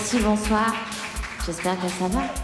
Merci, bonsoir. J'espère que ça va.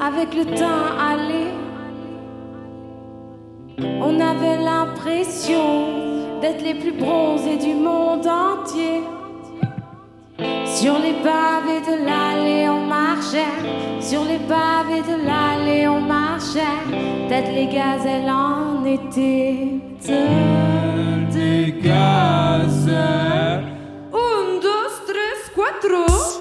Avec le temps allé. On avait l'impression d'être les plus bronzés du monde entier. Sur les pavés de l'allée, on marchait. Sur les pavés de l'allée, on marchait. Peut-être les gazelles en été. Des gazelles. Un, dos, tres, cuatro.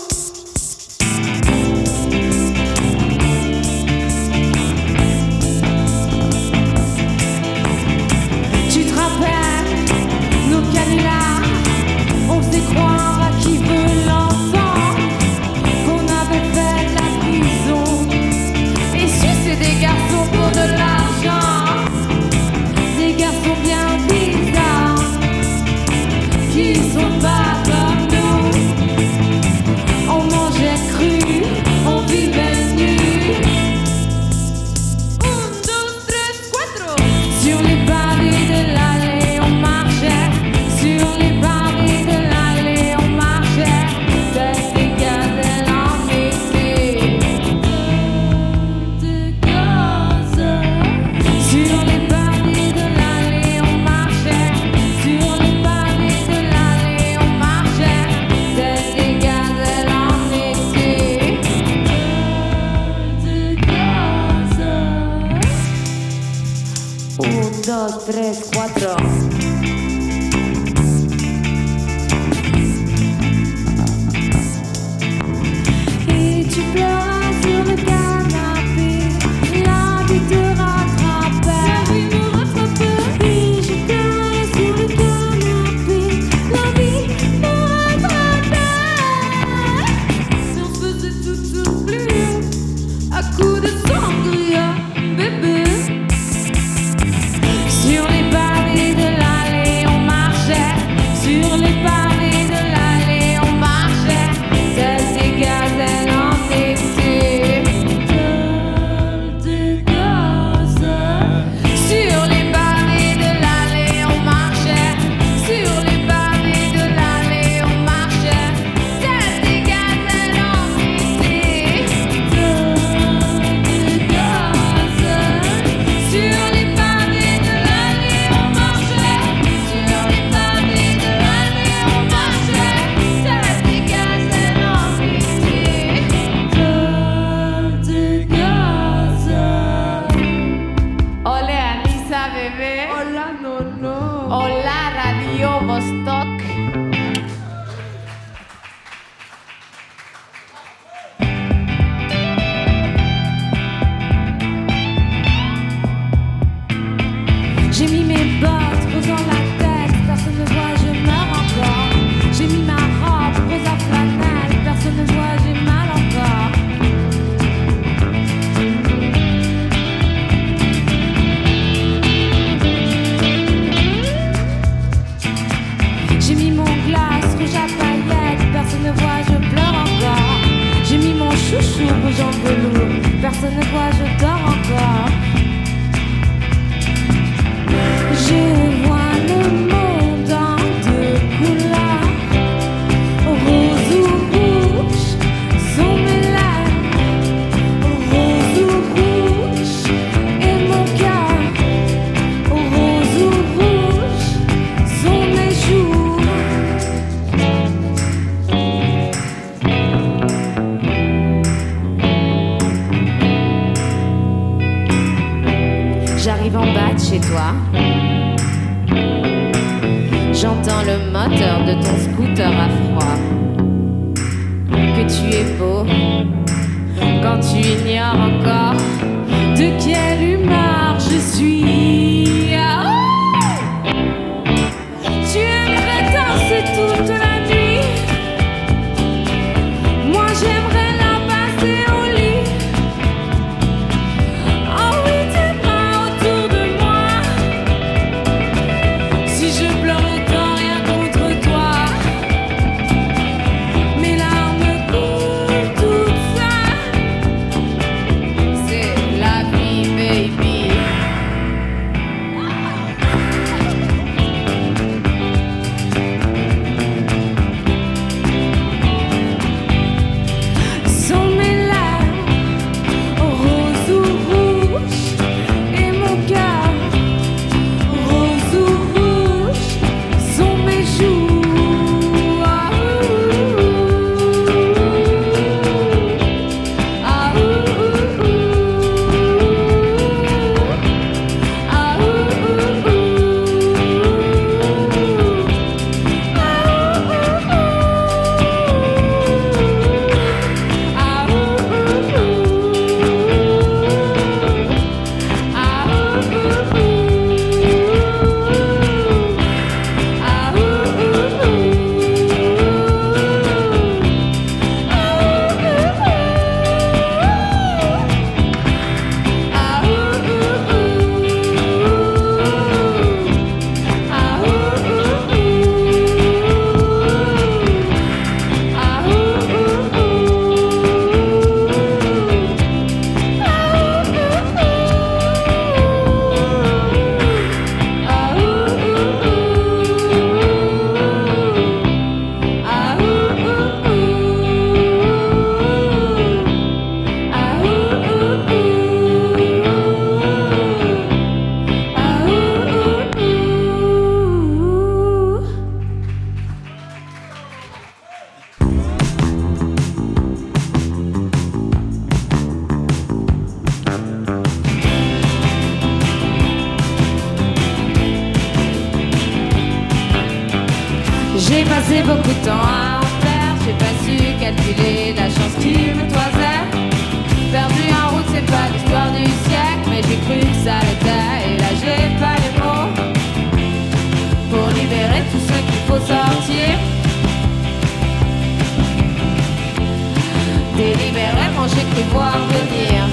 Cru voir venir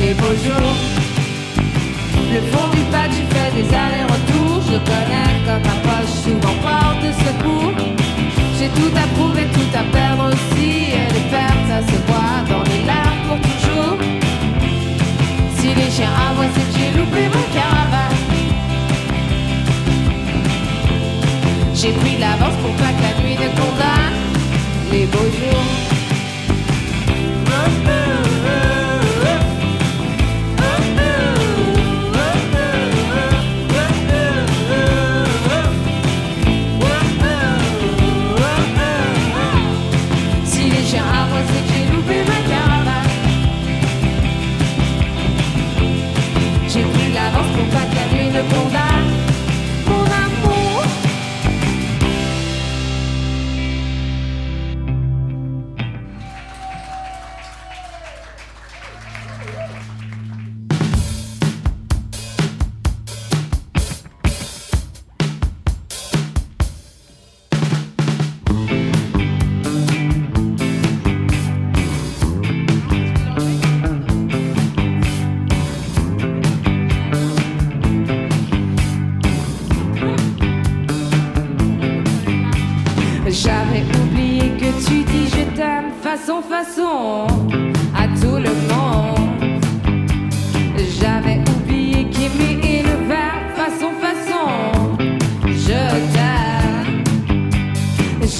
les beaux jours. Le fond du pas, tu fais des allers-retours. Je connais comme ma poche, souvent porte secours. J'ai tout à prouver, tout à perdre aussi. Et les pertes, ça se voit dans les larmes pour toujours. Si les chiens aboient, c'est j'ai loupé mon caravane. J'ai pris de l'avance pour pas que la nuit ne condamne les beaux jours.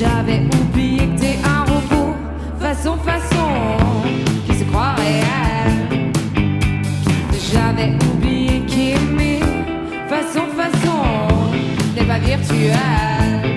J'avais oublié que t'es un robot façon façon qui se croit réel. J'avais oublié qu'aimer façon façon n'est pas virtuel.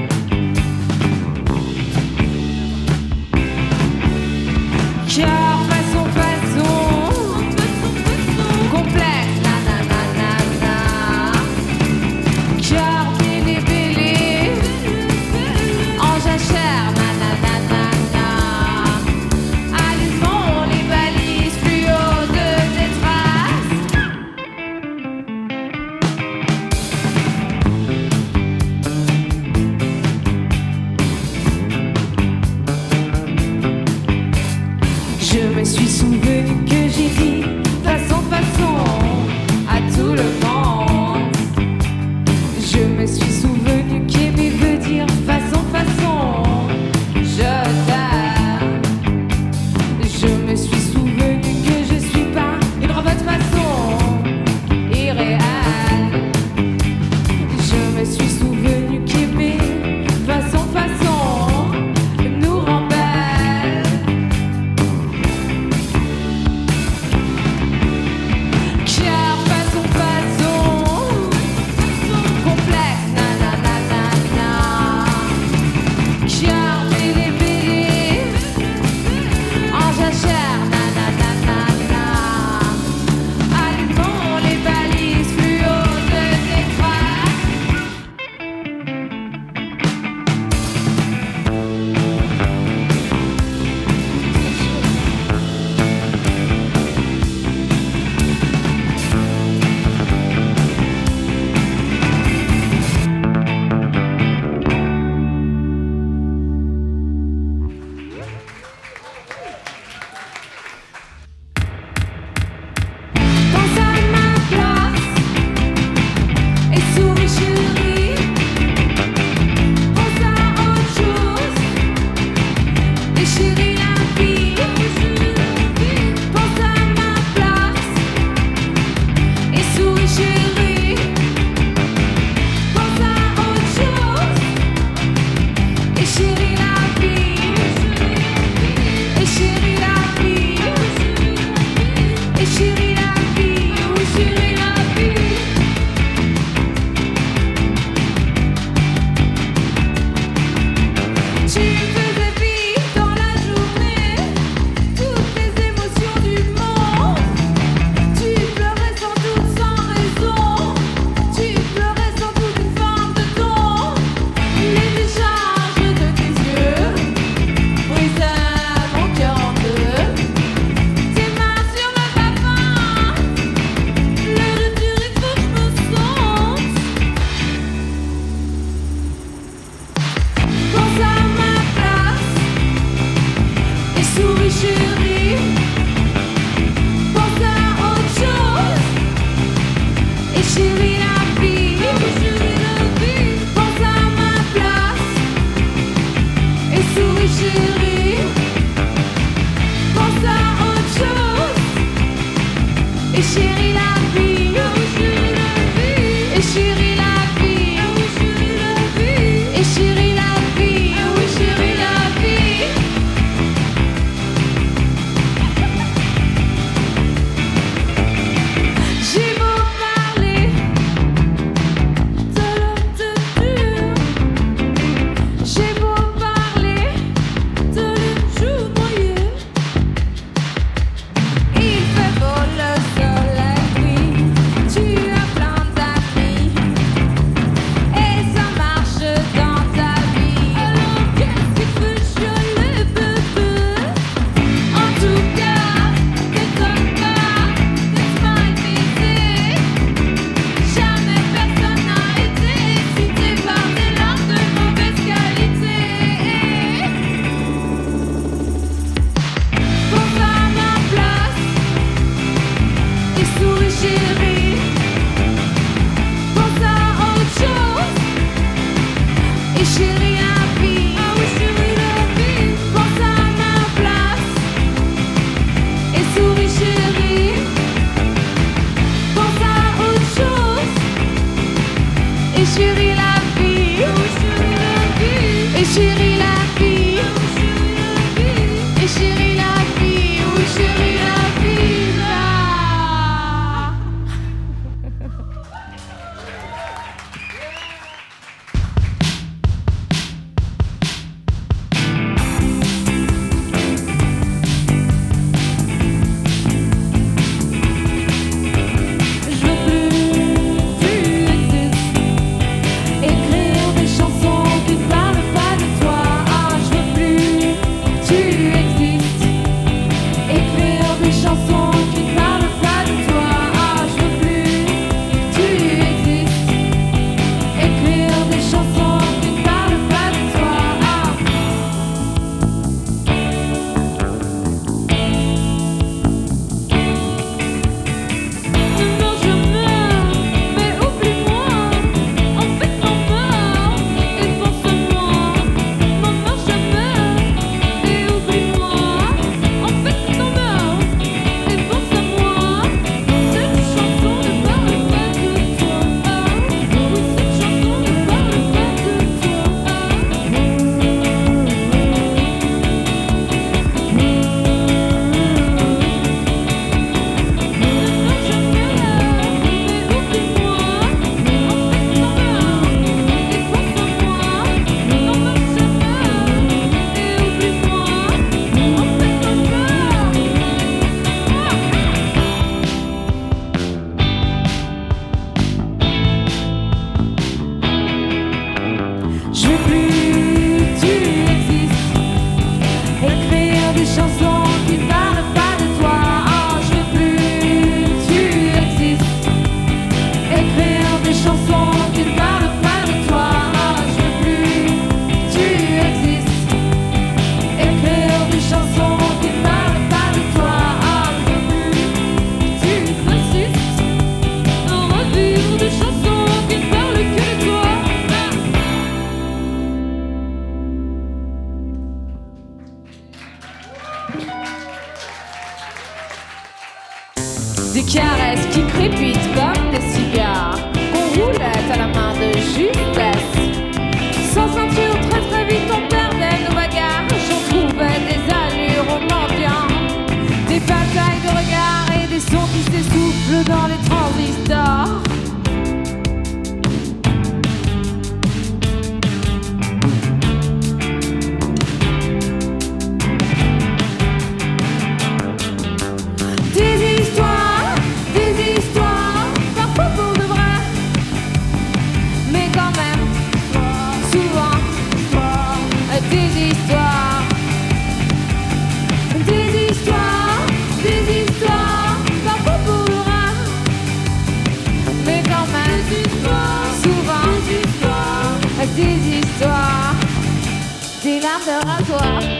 Des larmes de rasoir. Détails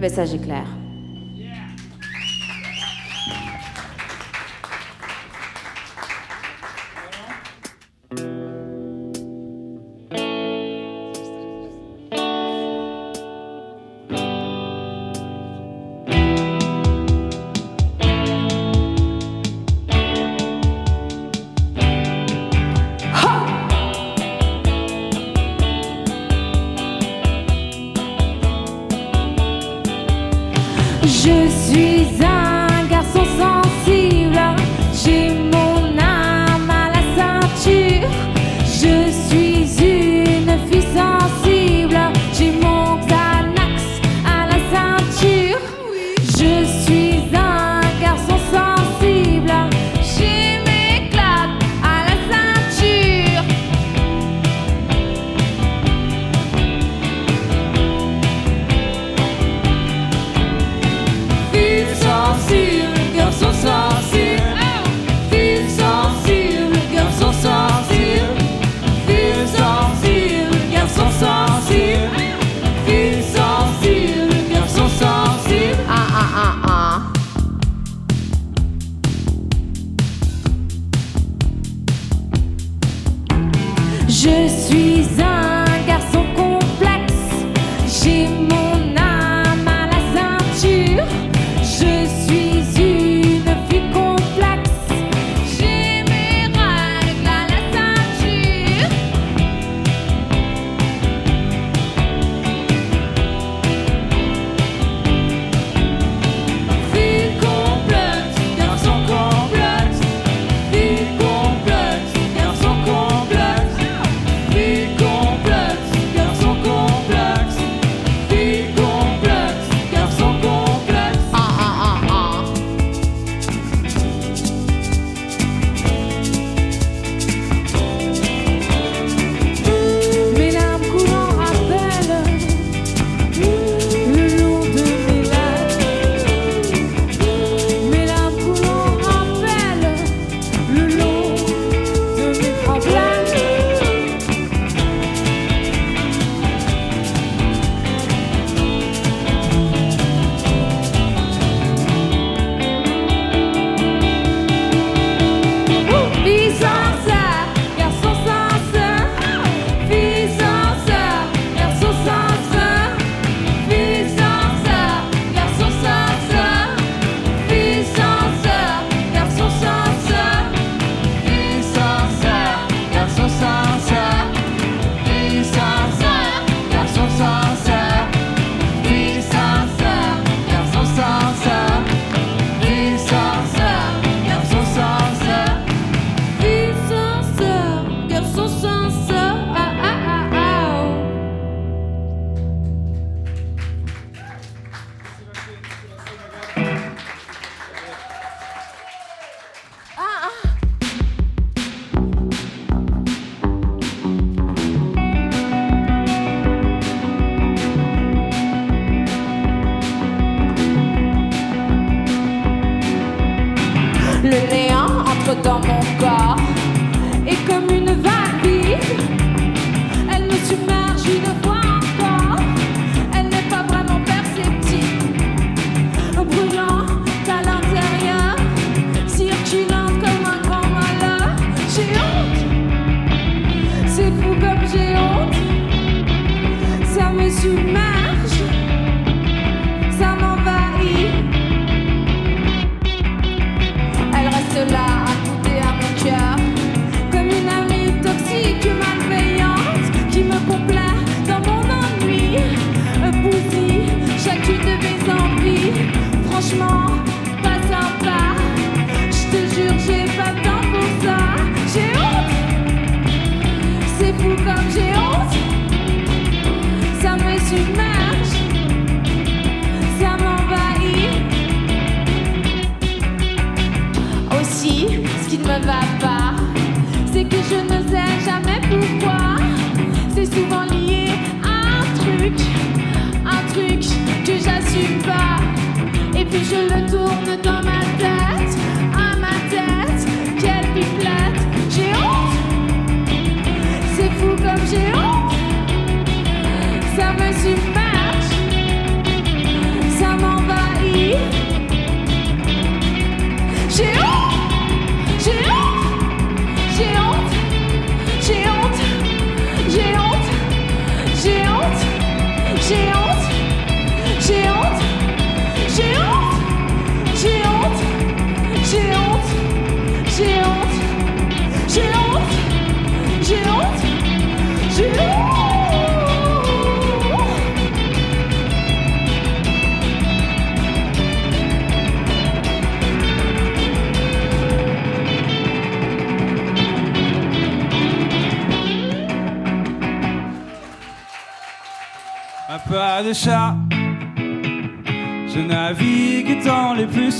Le message est clair.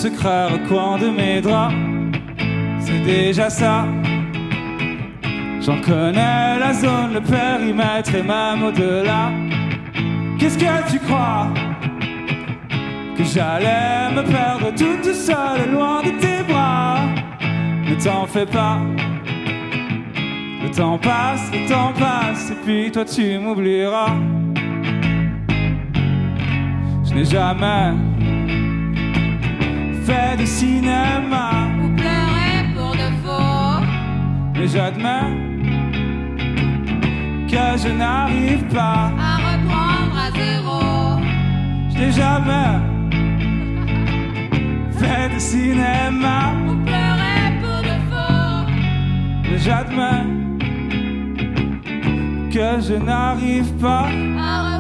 secret coin de mes draps. C'est déjà ça. J'en connais la zone, le périmètre et même au-delà. Qu'est-ce que tu crois? Que j'allais me perdre toute seule loin de tes bras. Ne t'en fais pas. Le temps passe, le temps passe, et puis toi tu m'oublieras. Je n'ai jamais de cinéma. Vous pleurez pour de faux. Mais j'admets que je n'arrive pas à reprendre à zéro. Je n'ai jamais fait de cinéma. Vous pleurez pour de faux. Mais j'admets que je n'arrive pas à reprendre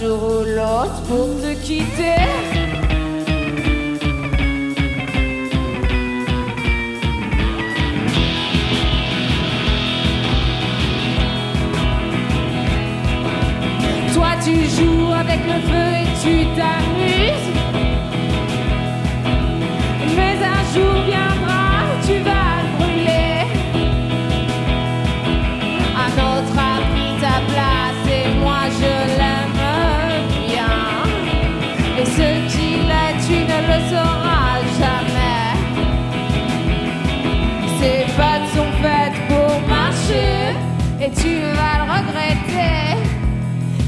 jour ou l'autre pour te quitter. Toi tu joues avec le feu et tu t'amuses. Mais un jour bien et tu vas le regretter.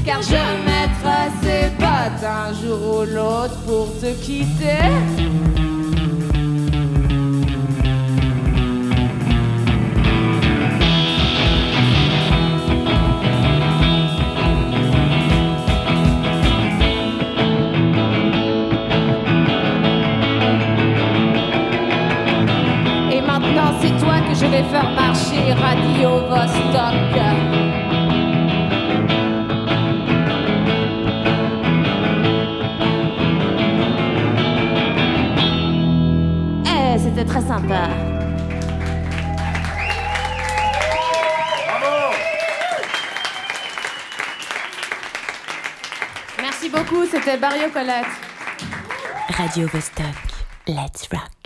Car je mettrai ses bottes un jour ou l'autre pour te quitter. Vais faire marcher, Radio Vostok. Eh, c'était très sympa. Merci beaucoup, c'était Barrio Colette. Radio Vostok. Let's rock.